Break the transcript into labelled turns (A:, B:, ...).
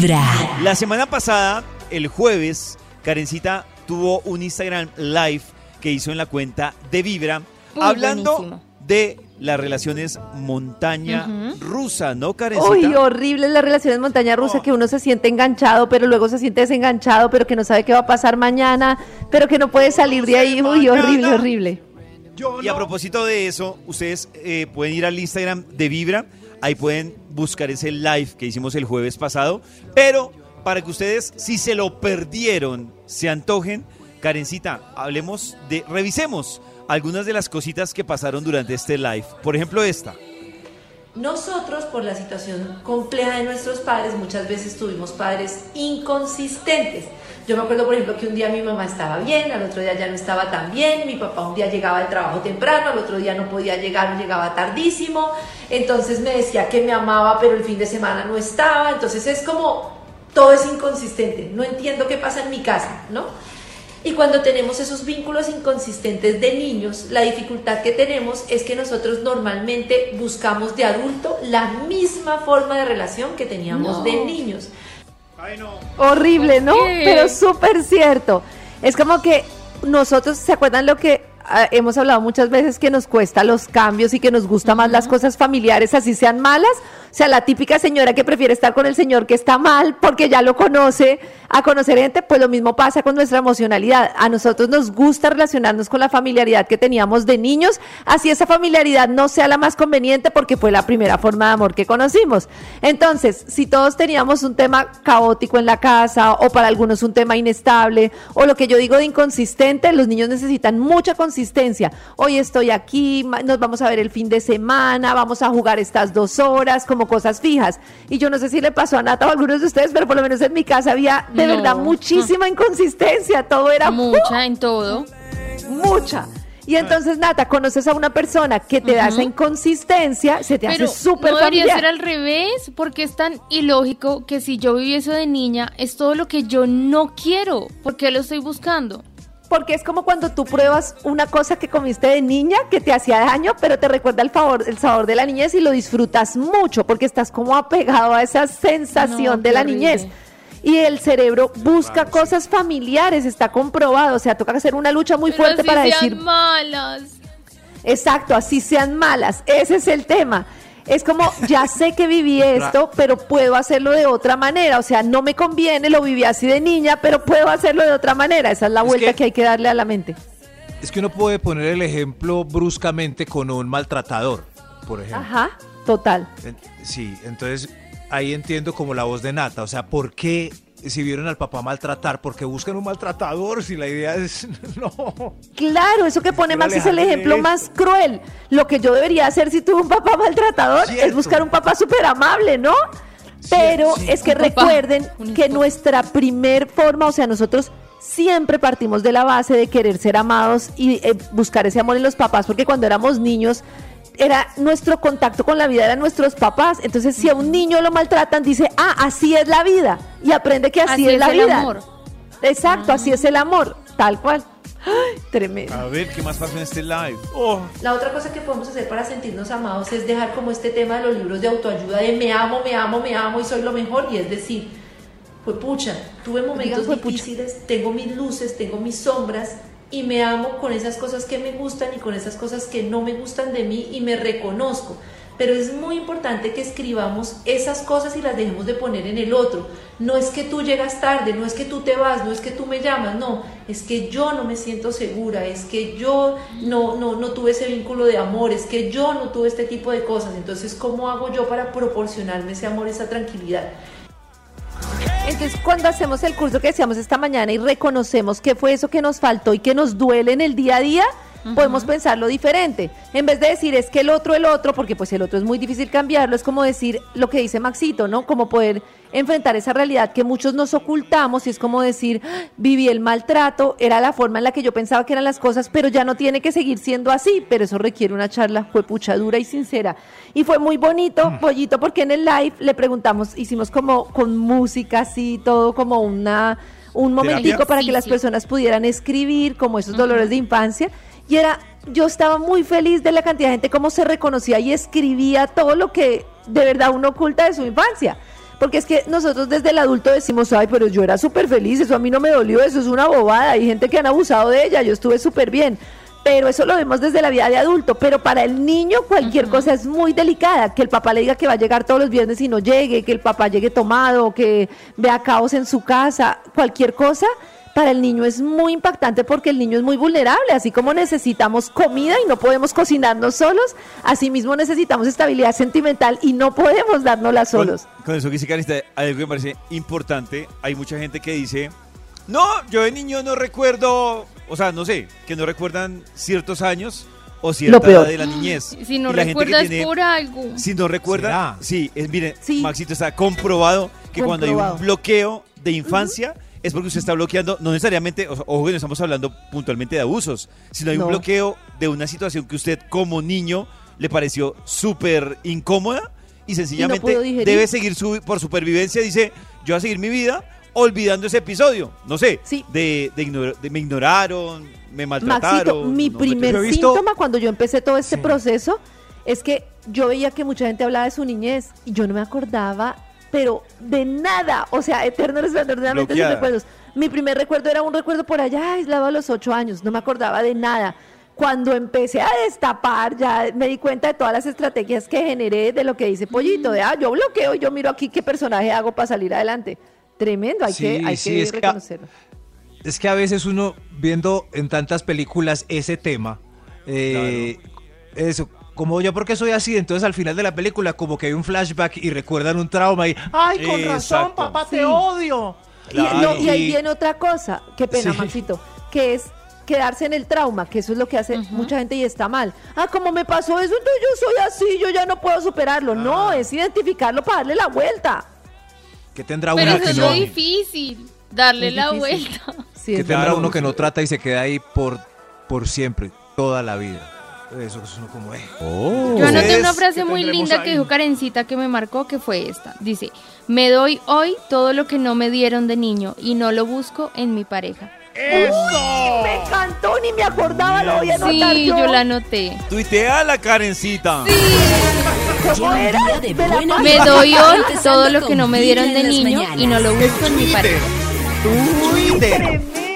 A: Vibra.
B: La semana pasada, el jueves, Karencita tuvo un Instagram Live que hizo en la cuenta de Vibra, hablando
C: buenísimo.
B: de las relaciones montaña rusa, ¿no, Karencita?
D: Uy, horrible las relaciones montaña rusa,
B: Oh.
D: que uno se siente enganchado, pero luego se siente desenganchado, pero que no sabe qué va a pasar mañana, pero que no puede salir de ahí. Uy, horrible, horrible.
B: Y a propósito de eso, ustedes eh, pueden ir al Instagram de Vibra, ahí pueden buscar ese live que hicimos el jueves pasado, pero para que ustedes, si se lo perdieron, se antojen, Karencita, hablemos de, revisemos algunas de las cositas que pasaron durante este live. Por ejemplo, esta.
E: Nosotros, por la situación compleja de nuestros padres, muchas veces tuvimos padres inconsistentes. Yo me acuerdo, por ejemplo, que un día mi mamá estaba bien, al otro día ya no estaba tan bien, mi papá un día llegaba del trabajo temprano, al otro día no podía llegar llegaba tardísimo, entonces me decía que me amaba, pero el fin de semana no estaba, entonces es como, todo es inconsistente, no entiendo qué pasa en mi casa, ¿no? Y cuando tenemos esos vínculos inconsistentes de niños, la dificultad que tenemos es que nosotros normalmente buscamos de adulto la misma forma de relación que teníamos
C: No.
E: de niños.
D: Horrible, ¿no?
C: ¿Por qué?
D: Pero súper cierto. Es como que nosotros, ¿se acuerdan lo que hemos hablado muchas veces que nos cuesta los cambios y que nos gusta más las cosas familiares, así sean malas? O sea, la típica señora que prefiere estar con el señor que está mal porque ya lo conoce, a conocer gente, pues lo mismo pasa con nuestra emocionalidad. A nosotros nos gusta relacionarnos con la familiaridad que teníamos de niños, así esa familiaridad no sea la más conveniente porque fue la primera forma de amor que conocimos. Entonces, si todos teníamos un tema caótico en la casa o para algunos un tema inestable o lo que yo digo de inconsistente, los niños necesitan mucha consistencia. Hoy estoy aquí, nos vamos a ver el fin de semana, vamos a jugar estas dos horas como cosas fijas. Y yo no sé si le pasó a Nata o a algunos de ustedes, pero por lo menos en mi casa había de
C: No.
D: verdad muchísima inconsistencia, todo era
C: Mucha en todo.
D: mucha. Y entonces, Nata, conoces a una persona que te da esa inconsistencia, se te
C: Pero
D: hace súper
C: no debería
D: familiar.
C: ser al revés, porque es tan ilógico que si yo viviese de niña, es todo lo que yo no quiero. ¿Por qué lo estoy buscando?
D: Porque es como cuando tú pruebas una cosa que comiste de niña que te hacía daño, pero te recuerda el, favor, el sabor de la niñez y lo disfrutas mucho porque estás como apegado a esa sensación
C: No,
D: de la
C: horrible.
D: niñez. Y el cerebro busca cosas familiares, está comprobado. O sea, toca hacer una lucha muy
C: Pero
D: fuerte
C: así
D: para
C: sean
D: decir,
C: malas.
D: Exacto, así sean malas. Ese es el tema. Es como, ya sé que viví esto, pero puedo hacerlo de otra manera. O sea, no me conviene, lo viví así de niña, pero puedo hacerlo de otra manera. Esa es la
F: Es
D: vuelta
F: que-
D: que... hay que darle a la mente.
F: Es que uno puede poner el ejemplo bruscamente con un maltratador, por ejemplo.
D: Ajá, total.
F: Sí, entonces ahí entiendo como la voz de Nata. O sea, ¿por qué si vieron al papá maltratar? ¿Por qué buscan un maltratador si la idea es no?
D: Claro, eso que pone Max es el ejemplo más cruel. Lo que yo debería hacer si tuve un papá maltratador es buscar un papá súper amable, ¿no? Pero
F: sí.
D: es que
C: Un
D: recuerden que nuestra primer forma, o sea, nosotros siempre partimos de la base de querer ser amados y eh, buscar ese amor en los papás, porque cuando éramos niños era nuestro contacto con la vida eran nuestros papás. Entonces, si a un niño lo maltratan, dice, ah, así es la vida. Y aprende que así,
C: Así
D: es,
C: es
D: la
C: el
D: vida.
C: amor.
D: Exacto, así es el amor, tal cual. Ay, tremendo.
B: A ver, ¿qué más pasó en este live? Oh,
E: La otra cosa que podemos hacer para sentirnos amados es dejar como este tema de los libros de autoayuda de me amo, me amo, me amo y soy lo mejor. Y es decir, fue pucha, tuve momentos difíciles, tengo mis luces, tengo mis sombras y me amo con esas cosas que me gustan y con esas cosas que no me gustan de mí y me reconozco. Pero es muy importante que escribamos esas cosas y las dejemos de poner en el otro. No es que tú llegas tarde, no es que tú te vas, no es que tú me llamas, no, es que yo no me siento segura, es que yo no, no, no tuve ese vínculo de amor, es que yo no tuve este tipo de cosas. Entonces, ¿cómo hago yo para proporcionarme ese amor, esa tranquilidad?
D: Entonces, cuando hacemos el curso que decíamos esta mañana y reconocemos qué fue eso que nos faltó y que nos duele en el día a día, podemos pensarlo diferente. En vez de decir es que el otro, el otro, porque pues el otro es muy difícil cambiarlo, es como decir lo que dice Maxito, ¿no? Como poder enfrentar esa realidad que muchos nos ocultamos y es como decir, "Ah, viví el maltrato, era la forma en la que yo pensaba que eran las cosas, pero ya no tiene que seguir siendo así, pero eso requiere una charla pucha dura y sincera. Y fue muy bonito, Pollito, porque en el live le preguntamos, hicimos como con música así, todo como una un momentico para que las personas pudieran escribir como esos dolores de infancia y era yo estaba muy feliz de la cantidad de gente cómo se reconocía y escribía todo lo que de verdad uno oculta de su infancia Porque es que nosotros desde el adulto decimos, ay, pero yo era súper feliz, eso a mí no me dolió, eso es una bobada. Hay gente que han abusado de ella, yo estuve súper bien. Pero eso lo vemos desde la vida de adulto. Pero para el niño cualquier cosa es muy delicada. Que el papá le diga que va a llegar todos los viernes y no llegue, que el papá llegue tomado, que vea caos en su casa, cualquier cosa para el niño es muy impactante porque el niño es muy vulnerable, así como necesitamos comida y no podemos cocinarnos solos, asimismo necesitamos estabilidad sentimental y no podemos dárnosla solos.
B: Con, con eso que dice Carita, algo que me parece importante. Hay mucha gente que dice, no, yo de niño no recuerdo, o sea, no sé, que no recuerdan ciertos años o cierta edad de la niñez.
C: Si no recuerdas
B: tiene-
C: por algo.
B: Si no recuerda,
F: ¿Será?
B: sí, es, mire,
D: Sí.
B: Maxito está comprobado que cuando hay
D: Comprobado.
B: un bloqueo de infancia es porque usted está bloqueando, no necesariamente, ojo que no estamos hablando puntualmente de abusos, sino hay
D: No.
B: un bloqueo de una situación que usted como niño le pareció súper incómoda y sencillamente debe seguir su, por supervivencia, dice, yo voy a seguir mi vida olvidando ese episodio, no sé,
D: Sí.
B: de, de, ignor- de me ignoraron, me
D: Maxito,
B: maltrataron.
D: mi
B: no,
D: primer síntoma cuando yo empecé todo este
F: Sí.
D: proceso es que yo veía que mucha gente hablaba de su niñez y yo no me acordaba, pero de nada. O sea, eterno resplandor de la mente sin
B: Bloqueada.
D: recuerdos. Mi primer recuerdo era un recuerdo por allá aislado a los ocho años, no me acordaba de nada. Cuando empecé a destapar, ya me di cuenta de todas las estrategias que generé de lo que dice Pollito, de ah, yo bloqueo y yo miro aquí qué personaje hago para salir adelante. Tremendo, hay
F: Sí,
D: que, hay
F: sí,
D: que
F: es que-
D: reconocerlo.
F: Es que a veces uno viendo en tantas películas ese tema, eh, eso, como yo porque soy así, entonces al final de la película como que hay un flashback y recuerdan un trauma y, ay, con razón, papá, te odio.
D: Y, no, y ahí viene otra cosa, qué pena,
F: Sí.
D: Maxito, que es quedarse en el trauma, que eso es lo que hace mucha gente y está mal. Ah, como me pasó eso, entonces yo soy así, yo ya no puedo superarlo. No, es identificarlo para darle la vuelta.
F: Que tendrá
C: Pero
F: uno que
C: es
F: no,
C: lo difícil, darle
D: Es
C: la
D: difícil.
C: vuelta.
D: Sí,
F: que
D: es
F: tendrá
B: Claro.
F: uno que no trata y se queda ahí por, por siempre, toda la vida. Eso es uno como, eh.
C: Yo anoté una frase
F: ¿qué
C: muy linda que dijo Karencita que me marcó, que fue esta. Dice, me doy hoy todo lo que no me dieron de niño y no lo busco en mi pareja.
D: Me encantó, ni me acordaba, lo voy a anotar
C: Sí,
D: yo.
C: yo la anoté.
B: Tuitea la Karencita.
A: De
D: Me
C: doy hoy todo lo que no me dieron de niño
A: mañanas.
C: y no lo busco en mi pareja.
D: Tremendo.